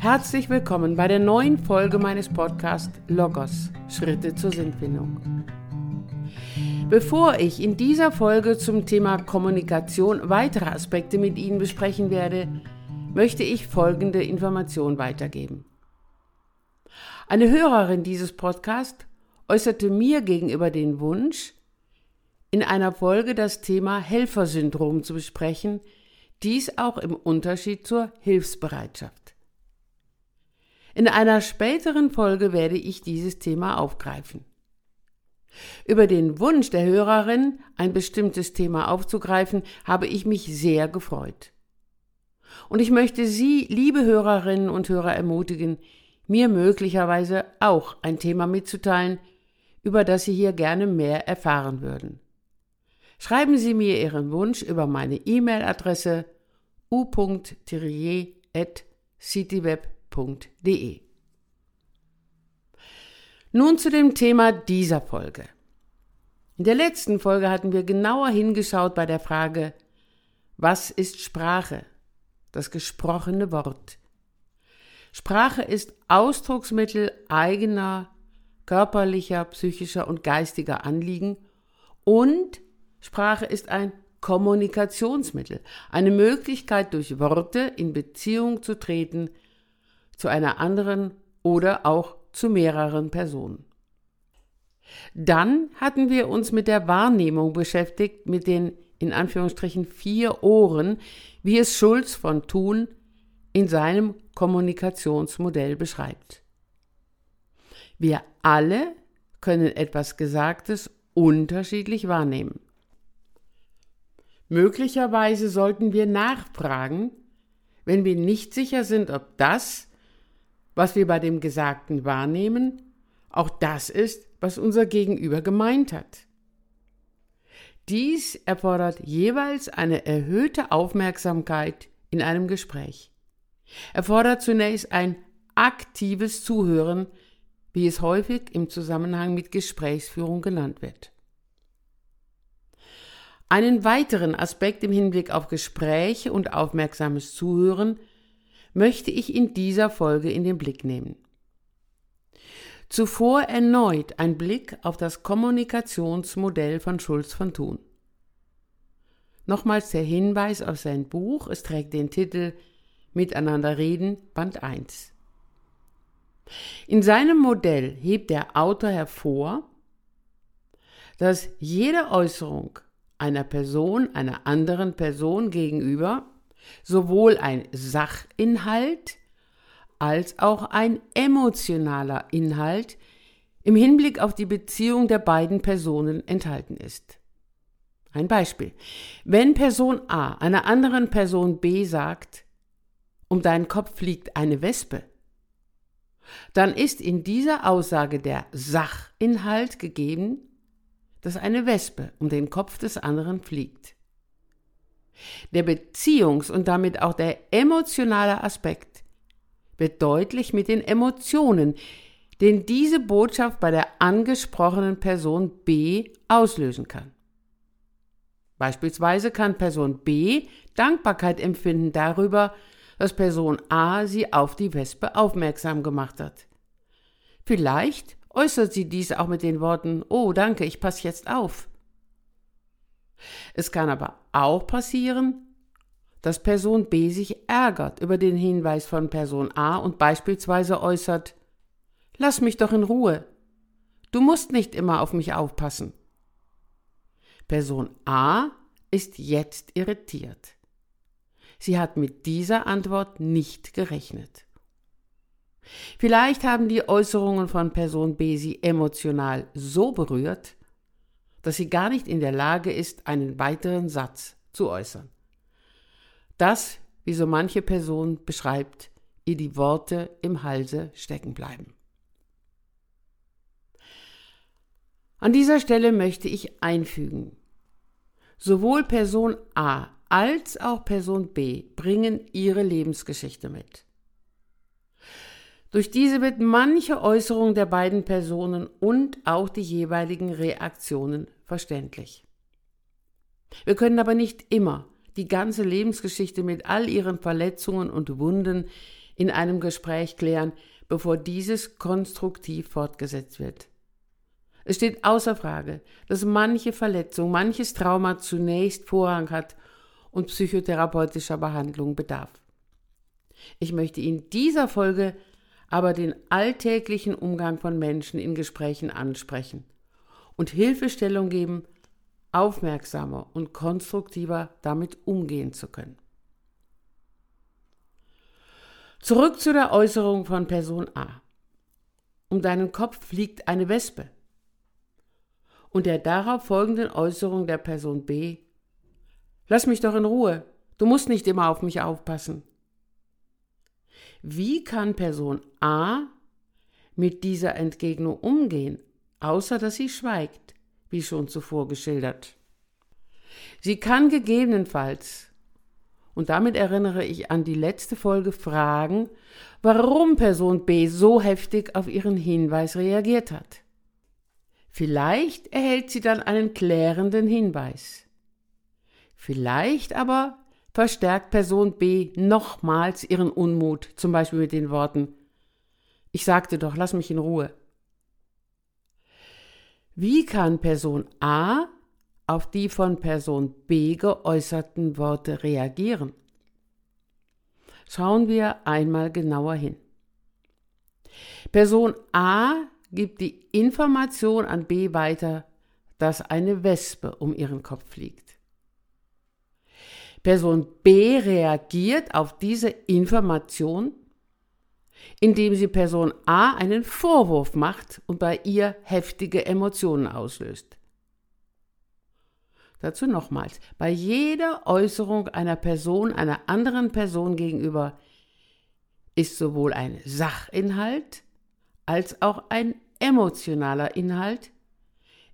Herzlich willkommen bei der neuen Folge meines Podcasts Logos Schritte zur Sinnfindung. Bevor ich in dieser Folge zum Thema Kommunikation weitere Aspekte mit Ihnen besprechen werde, möchte ich folgende Information weitergeben. Eine Hörerin dieses Podcasts äußerte mir gegenüber den Wunsch, in einer Folge das Thema Helfersyndrom zu besprechen, dies auch im Unterschied zur Hilfsbereitschaft. In einer späteren Folge werde ich dieses Thema aufgreifen. Über den Wunsch der Hörerin, ein bestimmtes Thema aufzugreifen, habe ich mich sehr gefreut. Und ich möchte Sie, liebe Hörerinnen und Hörer, ermutigen, mir möglicherweise auch ein Thema mitzuteilen, über das Sie hier gerne mehr erfahren würden. Schreiben Sie mir Ihren Wunsch über meine E-Mail-Adresse u.thierrier.cityweb.com www.ftf.de. Nun zu dem Thema dieser Folge. In der letzten Folge hatten wir genauer hingeschaut bei der Frage, was ist Sprache? Das gesprochene Wort. Sprache ist Ausdrucksmittel eigener körperlicher, psychischer und geistiger Anliegen und Sprache ist ein Kommunikationsmittel, eine Möglichkeit durch Worte in Beziehung zu treten zu einer anderen oder auch zu mehreren Personen. Dann hatten wir uns mit der Wahrnehmung beschäftigt, mit den in Anführungsstrichen vier Ohren, wie es Schulz von Thun in seinem Kommunikationsmodell beschreibt. Wir alle können etwas Gesagtes unterschiedlich wahrnehmen. Möglicherweise sollten wir nachfragen, wenn wir nicht sicher sind, ob das, was wir bei dem Gesagten wahrnehmen, auch das ist, was unser Gegenüber gemeint hat. Dies erfordert jeweils eine erhöhte Aufmerksamkeit in einem Gespräch. Erfordert zunächst ein aktives Zuhören, wie es häufig im Zusammenhang mit Gesprächsführung genannt wird. Einen weiteren Aspekt im Hinblick auf Gespräche und aufmerksames Zuhören möchte ich in dieser Folge in den Blick nehmen. Zuvor erneut ein Blick auf das Kommunikationsmodell von Schulz von Thun. Nochmals der Hinweis auf sein Buch, es trägt den Titel Miteinander reden, Band 1. In seinem Modell hebt der Autor hervor, dass jede Äußerung einer Person einer anderen Person gegenüber sowohl ein Sachinhalt als auch ein emotionaler Inhalt im Hinblick auf die Beziehung der beiden Personen enthalten ist. Ein Beispiel. Wenn Person A einer anderen Person B sagt, um deinen Kopf fliegt eine Wespe, dann ist in dieser Aussage der Sachinhalt gegeben, dass eine Wespe um den Kopf des anderen fliegt. Der Beziehungs- und damit auch der emotionale Aspekt wird deutlich mit den Emotionen, den diese Botschaft bei der angesprochenen Person B auslösen kann. Beispielsweise kann Person B Dankbarkeit empfinden darüber, dass Person A sie auf die Wespe aufmerksam gemacht hat. Vielleicht äußert sie dies auch mit den Worten Oh, danke, ich passe jetzt auf. Es kann aber auch passieren, dass Person B sich ärgert über den Hinweis von Person A und beispielsweise äußert, Lass mich doch in Ruhe. Du musst nicht immer auf mich aufpassen. Person A ist jetzt irritiert. Sie hat mit dieser Antwort nicht gerechnet. Vielleicht haben die Äußerungen von Person B sie emotional so berührt, dass sie gar nicht in der Lage ist, einen weiteren Satz zu äußern. Das, wie so manche Person beschreibt, ihr die Worte im Halse stecken bleiben. An dieser Stelle möchte ich einfügen, sowohl Person A als auch Person B bringen ihre Lebensgeschichte mit. Durch diese wird manche Äußerung der beiden Personen und auch die jeweiligen Reaktionen verständlich. Wir können aber nicht immer die ganze Lebensgeschichte mit all ihren Verletzungen und Wunden in einem Gespräch klären, bevor dieses konstruktiv fortgesetzt wird. Es steht außer Frage, dass manche Verletzung, manches Trauma zunächst Vorrang hat und psychotherapeutischer Behandlung bedarf. Ich möchte in dieser Folge aber den alltäglichen Umgang von Menschen in Gesprächen ansprechen und Hilfestellung geben, aufmerksamer und konstruktiver damit umgehen zu können. Zurück zu der Äußerung von Person A. Um deinen Kopf fliegt eine Wespe. Und der darauf folgenden Äußerung der Person B. Lass mich doch in Ruhe, du musst nicht immer auf mich aufpassen. Wie kann Person A mit dieser Entgegnung umgehen, außer dass sie schweigt, wie schon zuvor geschildert? Sie kann gegebenenfalls, und damit erinnere ich an die letzte Folge, fragen, warum Person B so heftig auf ihren Hinweis reagiert hat. Vielleicht erhält sie dann einen klärenden Hinweis. Vielleicht aber verstärkt Person B nochmals ihren Unmut, zum Beispiel mit den Worten Ich sagte doch, lass mich in Ruhe. Wie kann Person A auf die von Person B geäußerten Worte reagieren? Schauen wir einmal genauer hin. Person A gibt die Information an B weiter, dass eine Wespe um ihren Kopf fliegt. Person B reagiert auf diese Information, indem sie Person A einen Vorwurf macht und bei ihr heftige Emotionen auslöst. Dazu nochmals, bei jeder Äußerung einer Person einer anderen Person gegenüber ist sowohl ein Sachinhalt als auch ein emotionaler Inhalt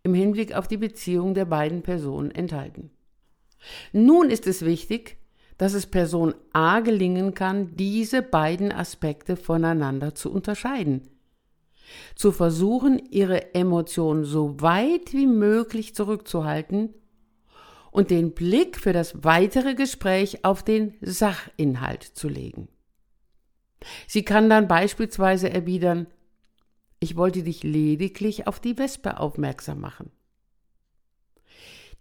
im Hinblick auf die Beziehung der beiden Personen enthalten. Nun ist es wichtig, dass es Person A gelingen kann, diese beiden Aspekte voneinander zu unterscheiden. Zu versuchen, ihre Emotionen so weit wie möglich zurückzuhalten und den Blick für das weitere Gespräch auf den Sachinhalt zu legen. Sie kann dann beispielsweise erwidern, ich wollte dich lediglich auf die Wespe aufmerksam machen.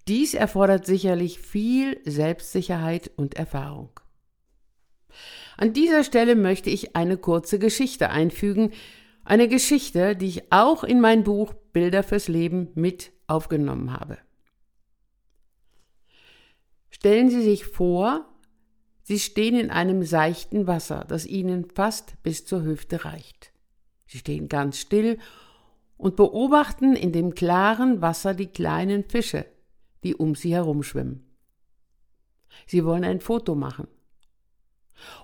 Dies erfordert sicherlich viel Selbstsicherheit und Erfahrung. An dieser Stelle möchte ich eine kurze Geschichte einfügen, eine Geschichte, die ich auch in mein Buch Bilder fürs Leben mit aufgenommen habe. Stellen Sie sich vor, Sie stehen in einem seichten Wasser, das Ihnen fast bis zur Hüfte reicht. Sie stehen ganz still und beobachten in dem klaren Wasser die kleinen Fische, die um sie herumschwimmen. Sie wollen ein Foto machen.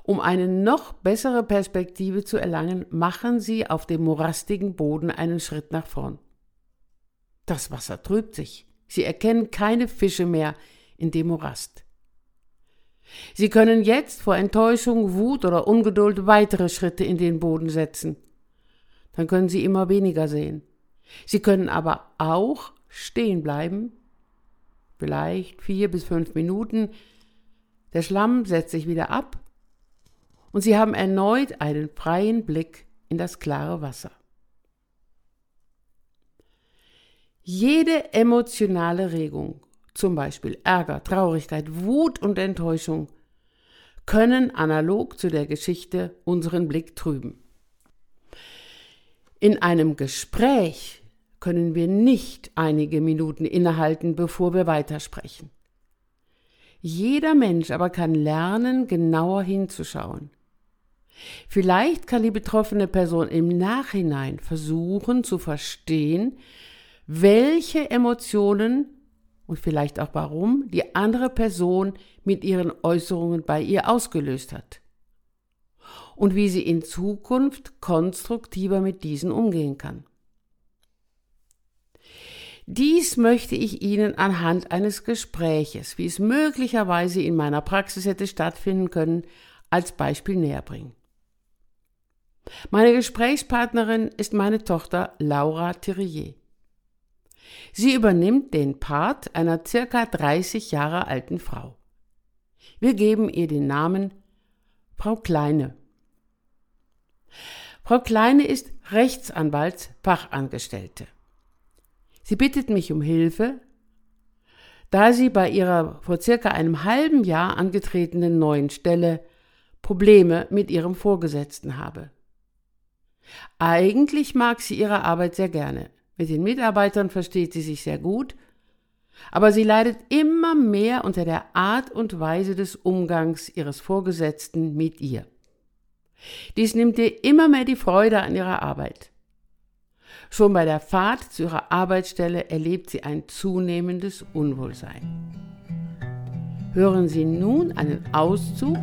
Um eine noch bessere Perspektive zu erlangen, machen sie auf dem morastigen Boden einen Schritt nach vorn. Das Wasser trübt sich. Sie erkennen keine Fische mehr in dem Morast. Sie können jetzt vor Enttäuschung, Wut oder Ungeduld weitere Schritte in den Boden setzen. Dann können Sie immer weniger sehen. Sie können aber auch stehen bleiben vielleicht vier bis fünf Minuten. Der Schlamm setzt sich wieder ab und Sie haben erneut einen freien Blick in das klare Wasser. Jede emotionale Regung, zum Beispiel Ärger, Traurigkeit, Wut und Enttäuschung, können analog zu der Geschichte unseren Blick trüben. In einem Gespräch können wir nicht einige Minuten innehalten, bevor wir weitersprechen. Jeder Mensch aber kann lernen, genauer hinzuschauen. Vielleicht kann die betroffene Person im Nachhinein versuchen zu verstehen, welche Emotionen und vielleicht auch warum die andere Person mit ihren Äußerungen bei ihr ausgelöst hat und wie sie in Zukunft konstruktiver mit diesen umgehen kann. Dies möchte ich Ihnen anhand eines Gespräches, wie es möglicherweise in meiner Praxis hätte stattfinden können, als Beispiel näher bringen. Meine Gesprächspartnerin ist meine Tochter Laura Thierrier. Sie übernimmt den Part einer circa 30 Jahre alten Frau. Wir geben ihr den Namen Frau Kleine. Frau Kleine ist Rechtsanwaltsfachangestellte. Sie bittet mich um Hilfe, da sie bei ihrer vor circa einem halben Jahr angetretenen neuen Stelle Probleme mit ihrem Vorgesetzten habe. Eigentlich mag sie ihre Arbeit sehr gerne. Mit den Mitarbeitern versteht sie sich sehr gut, aber sie leidet immer mehr unter der Art und Weise des Umgangs ihres Vorgesetzten mit ihr. Dies nimmt ihr immer mehr die Freude an ihrer Arbeit. Schon bei der Fahrt zu ihrer Arbeitsstelle erlebt sie ein zunehmendes Unwohlsein. Hören Sie nun einen Auszug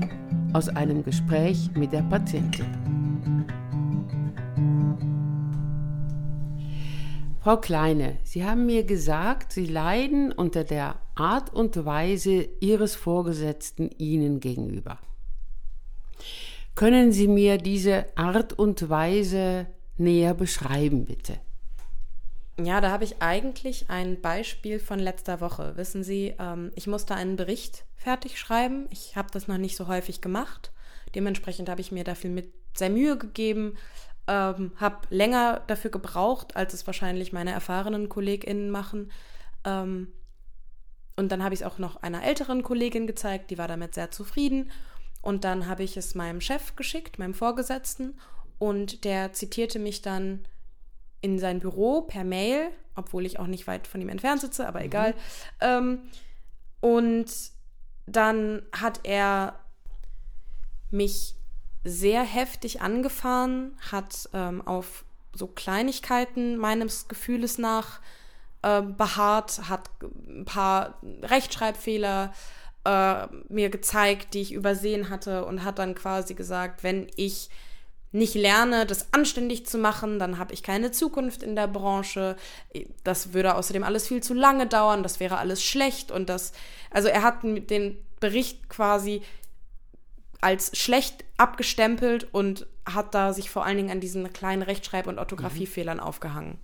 aus einem Gespräch mit der Patientin. Frau Kleine, Sie haben mir gesagt, Sie leiden unter der Art und Weise Ihres Vorgesetzten Ihnen gegenüber. Können Sie mir diese Art und Weise näher beschreiben, bitte? Ja, da habe ich eigentlich ein Beispiel von letzter Woche. Wissen Sie, ähm, ich musste einen Bericht fertig schreiben. Ich habe das noch nicht so häufig gemacht. Dementsprechend habe ich mir dafür mit sehr Mühe gegeben, ähm, habe länger dafür gebraucht, als es wahrscheinlich meine erfahrenen KollegInnen machen. Ähm, und dann habe ich es auch noch einer älteren Kollegin gezeigt, die war damit sehr zufrieden. Und dann habe ich es meinem Chef geschickt, meinem Vorgesetzten, und der zitierte mich dann in sein Büro per Mail, obwohl ich auch nicht weit von ihm entfernt sitze, aber mhm. egal. Ähm, und dann hat er mich sehr heftig angefahren, hat ähm, auf so Kleinigkeiten meines Gefühles nach äh, beharrt, hat ein paar Rechtschreibfehler äh, mir gezeigt, die ich übersehen hatte und hat dann quasi gesagt, wenn ich nicht lerne, das anständig zu machen, dann habe ich keine Zukunft in der Branche. Das würde außerdem alles viel zu lange dauern, das wäre alles schlecht und das, also er hat den Bericht quasi als schlecht abgestempelt und hat da sich vor allen Dingen an diesen kleinen Rechtschreib- und Orthographiefehlern mhm. aufgehangen.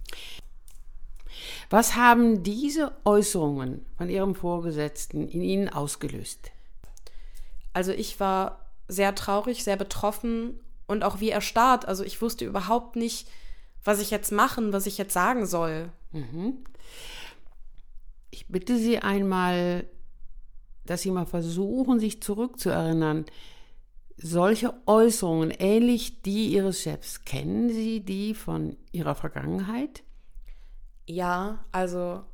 Was haben diese Äußerungen von Ihrem Vorgesetzten in Ihnen ausgelöst? Also ich war sehr traurig, sehr betroffen und auch wie erstarrt. Also ich wusste überhaupt nicht, was ich jetzt machen, was ich jetzt sagen soll. Mhm. Ich bitte Sie einmal, dass Sie mal versuchen, sich zurückzuerinnern. Solche Äußerungen, ähnlich die Ihres Chefs, kennen Sie die von Ihrer Vergangenheit? Ja, also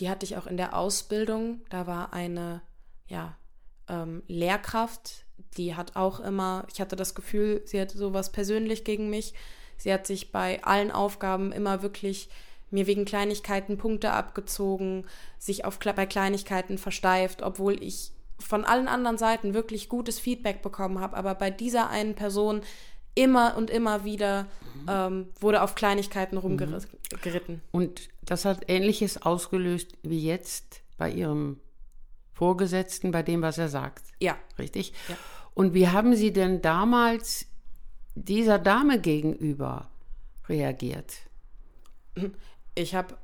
die hatte ich auch in der Ausbildung. Da war eine ja, ähm, Lehrkraft, die hat auch immer, ich hatte das Gefühl, sie hatte sowas persönlich gegen mich. Sie hat sich bei allen Aufgaben immer wirklich mir wegen Kleinigkeiten Punkte abgezogen, sich auf, bei Kleinigkeiten versteift, obwohl ich von allen anderen Seiten wirklich gutes Feedback bekommen habe. Aber bei dieser einen Person immer und immer wieder ähm, wurde auf Kleinigkeiten rumgeritten. Und das hat Ähnliches ausgelöst wie jetzt bei Ihrem Vorgesetzten, bei dem, was er sagt. Ja. Richtig? Ja. Und wie haben Sie denn damals dieser Dame gegenüber reagiert? Ich habe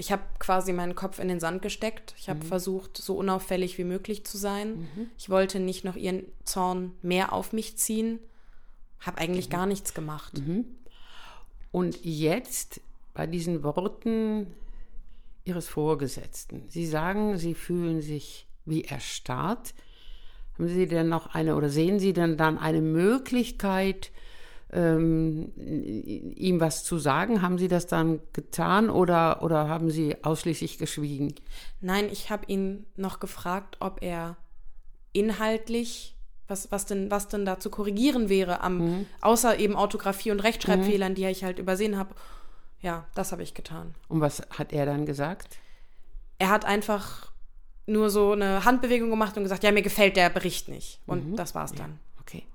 ich habe quasi meinen Kopf in den Sand gesteckt. Ich habe mhm. versucht, so unauffällig wie möglich zu sein. Mhm. Ich wollte nicht noch ihren Zorn mehr auf mich ziehen. Habe eigentlich mhm. gar nichts gemacht. Mhm. Und jetzt bei diesen Worten Ihres Vorgesetzten. Sie sagen, Sie fühlen sich wie erstarrt. Haben Sie denn noch eine oder sehen Sie denn dann eine Möglichkeit, ähm, ihm was zu sagen? Haben Sie das dann getan oder, oder haben Sie ausschließlich geschwiegen? Nein, ich habe ihn noch gefragt, ob er inhaltlich, was, was, denn, was denn da zu korrigieren wäre, am, mhm. außer eben Orthographie und Rechtschreibfehlern, mhm. die ich halt übersehen habe. Ja, das habe ich getan. Und was hat er dann gesagt? Er hat einfach nur so eine Handbewegung gemacht und gesagt, ja, mir gefällt der Bericht nicht. Und mhm. das war's dann. Ja, okay.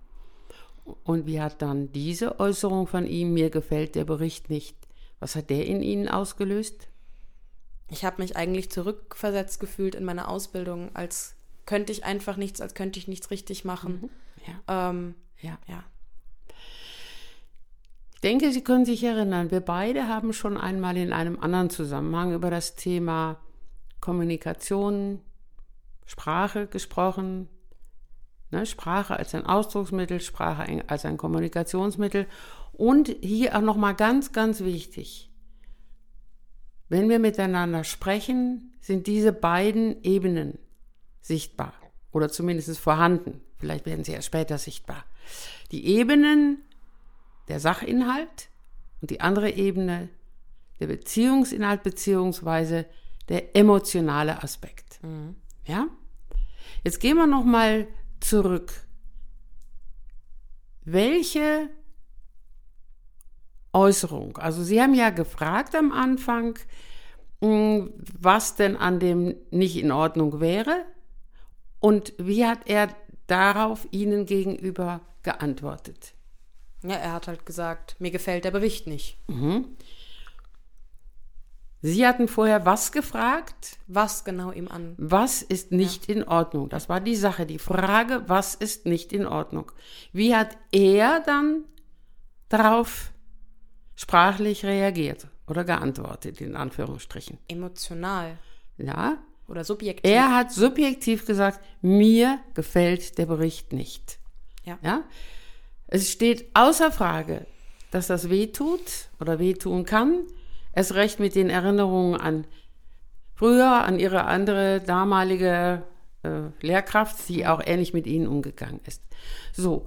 Und wie hat dann diese Äußerung von ihm, mir gefällt der Bericht nicht, was hat der in Ihnen ausgelöst? Ich habe mich eigentlich zurückversetzt gefühlt in meine Ausbildung, als könnte ich einfach nichts, als könnte ich nichts richtig machen. Mhm. Ja. Ähm, ja. ja. Ich denke, Sie können sich erinnern, wir beide haben schon einmal in einem anderen Zusammenhang über das Thema Kommunikation, Sprache gesprochen, Ne? Sprache als ein Ausdrucksmittel, Sprache als ein Kommunikationsmittel. Und hier auch nochmal ganz, ganz wichtig. Wenn wir miteinander sprechen, sind diese beiden Ebenen sichtbar oder zumindest vorhanden. Vielleicht werden sie erst später sichtbar. Die Ebenen der Sachinhalt und die andere Ebene der Beziehungsinhalt beziehungsweise der emotionale Aspekt. Mhm. Ja? Jetzt gehen wir noch mal zurück. Welche Äußerung? Also Sie haben ja gefragt am Anfang, hm, was denn an dem nicht in Ordnung wäre und wie hat er darauf Ihnen gegenüber geantwortet? Ja, er hat halt gesagt, mir gefällt der Bericht nicht. Mhm. Sie hatten vorher was gefragt? Was genau ihm an? Was ist nicht ja. in Ordnung? Das war die Sache, die Frage, was ist nicht in Ordnung? Wie hat er dann darauf sprachlich reagiert oder geantwortet, in Anführungsstrichen? Emotional. Ja. Oder subjektiv. Er hat subjektiv gesagt, mir gefällt der Bericht nicht. Ja. ja? Es steht außer Frage, dass das wehtut oder wehtun kann Erst recht mit den Erinnerungen an früher, an ihre andere damalige äh, Lehrkraft, die auch ähnlich mit ihnen umgegangen ist. So,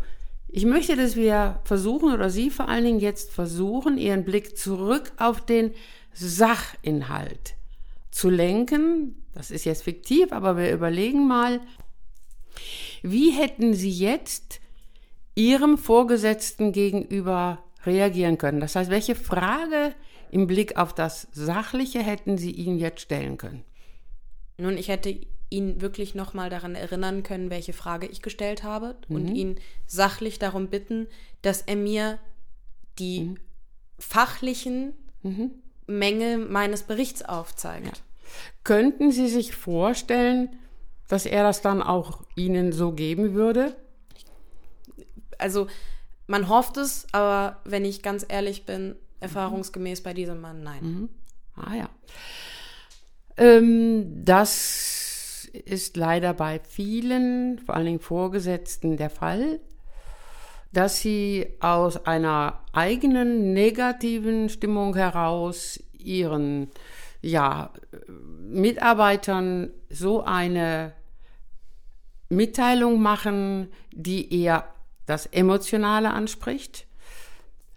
ich möchte, dass wir versuchen, oder Sie vor allen Dingen jetzt versuchen, Ihren Blick zurück auf den Sachinhalt zu lenken. Das ist jetzt fiktiv, aber wir überlegen mal, wie hätten Sie jetzt Ihrem Vorgesetzten gegenüber reagieren können? Das heißt, welche Frage im Blick auf das Sachliche hätten Sie ihn jetzt stellen können? Nun, ich hätte ihn wirklich nochmal daran erinnern können, welche Frage ich gestellt habe mhm. und ihn sachlich darum bitten, dass er mir die mhm. fachlichen mhm. Mängel meines Berichts aufzeigt. Ja. Könnten Sie sich vorstellen, dass er das dann auch Ihnen so geben würde? Also, man hofft es, aber wenn ich ganz ehrlich bin, erfahrungsgemäß bei diesem Mann, nein. Mhm. Ah ja. Ähm, das ist leider bei vielen, vor allen Dingen Vorgesetzten, der Fall, dass sie aus einer eigenen negativen Stimmung heraus ihren ja, Mitarbeitern so eine Mitteilung machen, die eher das Emotionale anspricht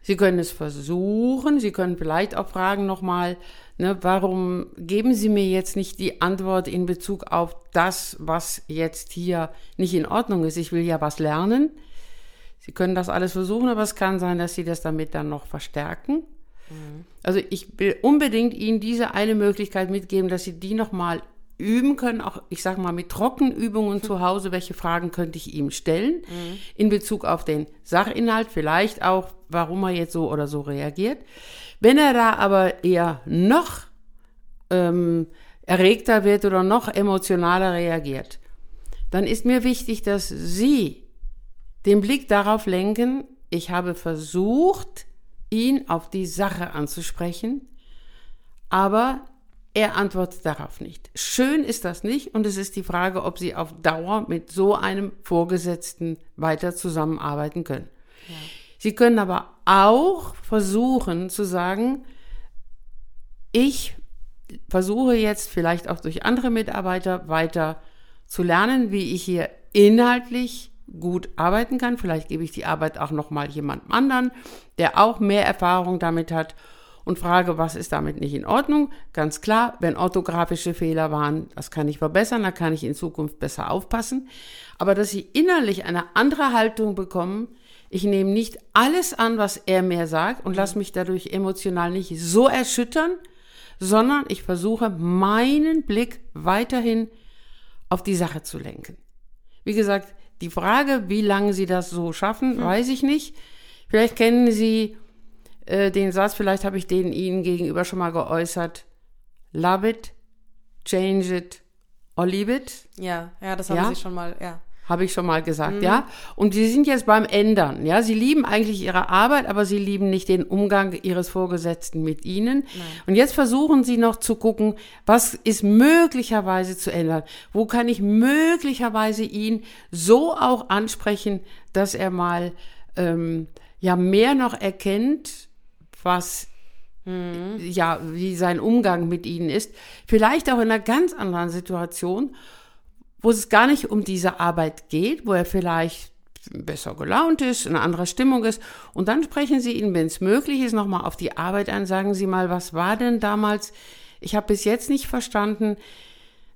Sie können es versuchen, Sie können vielleicht auch fragen nochmal, ne, warum geben Sie mir jetzt nicht die Antwort in Bezug auf das, was jetzt hier nicht in Ordnung ist? Ich will ja was lernen. Sie können das alles versuchen, aber es kann sein, dass Sie das damit dann noch verstärken. Mhm. Also ich will unbedingt Ihnen diese eine Möglichkeit mitgeben, dass Sie die nochmal üben können, auch ich sage mal mit Trockenübungen zu Hause, welche Fragen könnte ich ihm stellen mhm. in Bezug auf den Sachinhalt, vielleicht auch, warum er jetzt so oder so reagiert. Wenn er da aber eher noch ähm, erregter wird oder noch emotionaler reagiert, dann ist mir wichtig, dass Sie den Blick darauf lenken, ich habe versucht, ihn auf die Sache anzusprechen, aber er antwortet darauf nicht. Schön ist das nicht und es ist die Frage, ob Sie auf Dauer mit so einem Vorgesetzten weiter zusammenarbeiten können. Ja. Sie können aber auch versuchen zu sagen, ich versuche jetzt vielleicht auch durch andere Mitarbeiter weiter zu lernen, wie ich hier inhaltlich gut arbeiten kann. Vielleicht gebe ich die Arbeit auch noch mal jemandem anderen, der auch mehr Erfahrung damit hat und frage, was ist damit nicht in Ordnung. Ganz klar, wenn orthografische Fehler waren, das kann ich verbessern, da kann ich in Zukunft besser aufpassen. Aber dass sie innerlich eine andere Haltung bekommen, ich nehme nicht alles an, was er mir sagt und lasse mich dadurch emotional nicht so erschüttern, sondern ich versuche meinen Blick weiterhin auf die Sache zu lenken. Wie gesagt, die Frage, wie lange Sie das so schaffen, hm. weiß ich nicht. Vielleicht kennen Sie äh, den Satz, vielleicht habe ich den Ihnen gegenüber schon mal geäußert. Love it, change it or leave it. Ja, ja, das haben ja? Sie schon mal, ja. Habe ich schon mal gesagt, mhm. ja. Und sie sind jetzt beim Ändern, ja. Sie lieben eigentlich ihre Arbeit, aber sie lieben nicht den Umgang ihres Vorgesetzten mit ihnen. Nein. Und jetzt versuchen sie noch zu gucken, was ist möglicherweise zu ändern? Wo kann ich möglicherweise ihn so auch ansprechen, dass er mal ähm, ja mehr noch erkennt, was mhm. ja wie sein Umgang mit ihnen ist. Vielleicht auch in einer ganz anderen Situation wo es gar nicht um diese Arbeit geht, wo er vielleicht besser gelaunt ist, in einer anderen Stimmung ist. Und dann sprechen Sie ihn, wenn es möglich ist, nochmal auf die Arbeit an. Sagen Sie mal, was war denn damals? Ich habe bis jetzt nicht verstanden,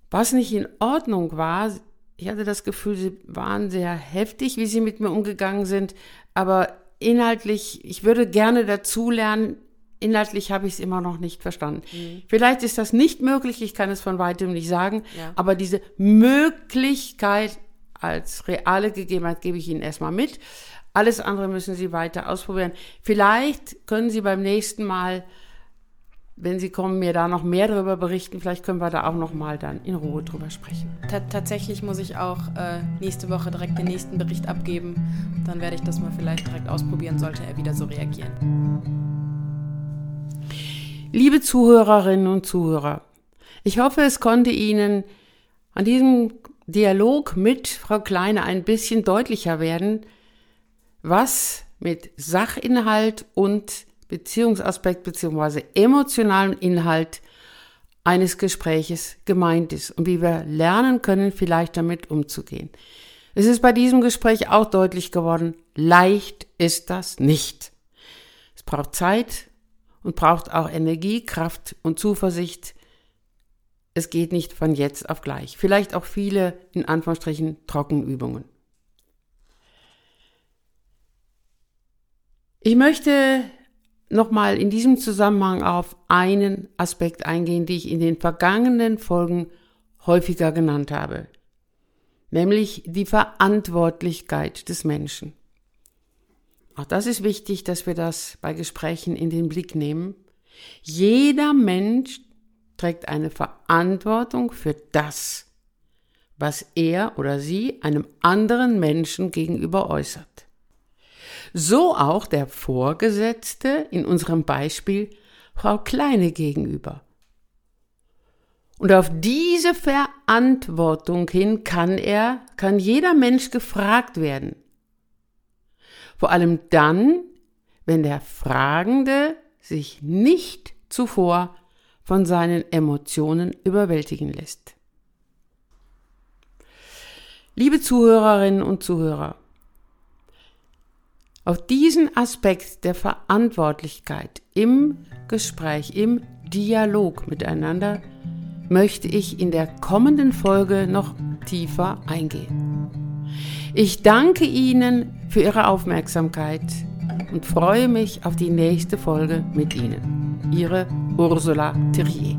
was nicht in Ordnung war. Ich hatte das Gefühl, Sie waren sehr heftig, wie Sie mit mir umgegangen sind. Aber inhaltlich, ich würde gerne dazulernen, inhaltlich habe ich es immer noch nicht verstanden. Mhm. Vielleicht ist das nicht möglich, ich kann es von weitem nicht sagen, ja. aber diese Möglichkeit als reale Gegebenheit gebe ich Ihnen erstmal mit. Alles andere müssen Sie weiter ausprobieren. Vielleicht können Sie beim nächsten Mal, wenn Sie kommen, mir da noch mehr darüber berichten. Vielleicht können wir da auch noch mal dann in Ruhe drüber sprechen. T tatsächlich muss ich auch äh, nächste Woche direkt den nächsten Bericht abgeben. Dann werde ich das mal vielleicht direkt ausprobieren, sollte er wieder so reagieren. Liebe Zuhörerinnen und Zuhörer, ich hoffe, es konnte Ihnen an diesem Dialog mit Frau Kleine ein bisschen deutlicher werden, was mit Sachinhalt und Beziehungsaspekt bzw. emotionalem Inhalt eines Gespräches gemeint ist und wie wir lernen können, vielleicht damit umzugehen. Es ist bei diesem Gespräch auch deutlich geworden, leicht ist das nicht. Es braucht Zeit, und braucht auch Energie, Kraft und Zuversicht. Es geht nicht von jetzt auf gleich. Vielleicht auch viele, in Anführungsstrichen, Trockenübungen. Ich möchte nochmal in diesem Zusammenhang auf einen Aspekt eingehen, den ich in den vergangenen Folgen häufiger genannt habe, nämlich die Verantwortlichkeit des Menschen. Auch das ist wichtig, dass wir das bei Gesprächen in den Blick nehmen. Jeder Mensch trägt eine Verantwortung für das, was er oder sie einem anderen Menschen gegenüber äußert. So auch der Vorgesetzte in unserem Beispiel Frau Kleine gegenüber. Und auf diese Verantwortung hin kann er, kann jeder Mensch gefragt werden. Vor allem dann, wenn der Fragende sich nicht zuvor von seinen Emotionen überwältigen lässt. Liebe Zuhörerinnen und Zuhörer, auf diesen Aspekt der Verantwortlichkeit im Gespräch, im Dialog miteinander möchte ich in der kommenden Folge noch tiefer eingehen. Ich danke Ihnen für Ihre Aufmerksamkeit und freue mich auf die nächste Folge mit Ihnen. Ihre Ursula Thierrier.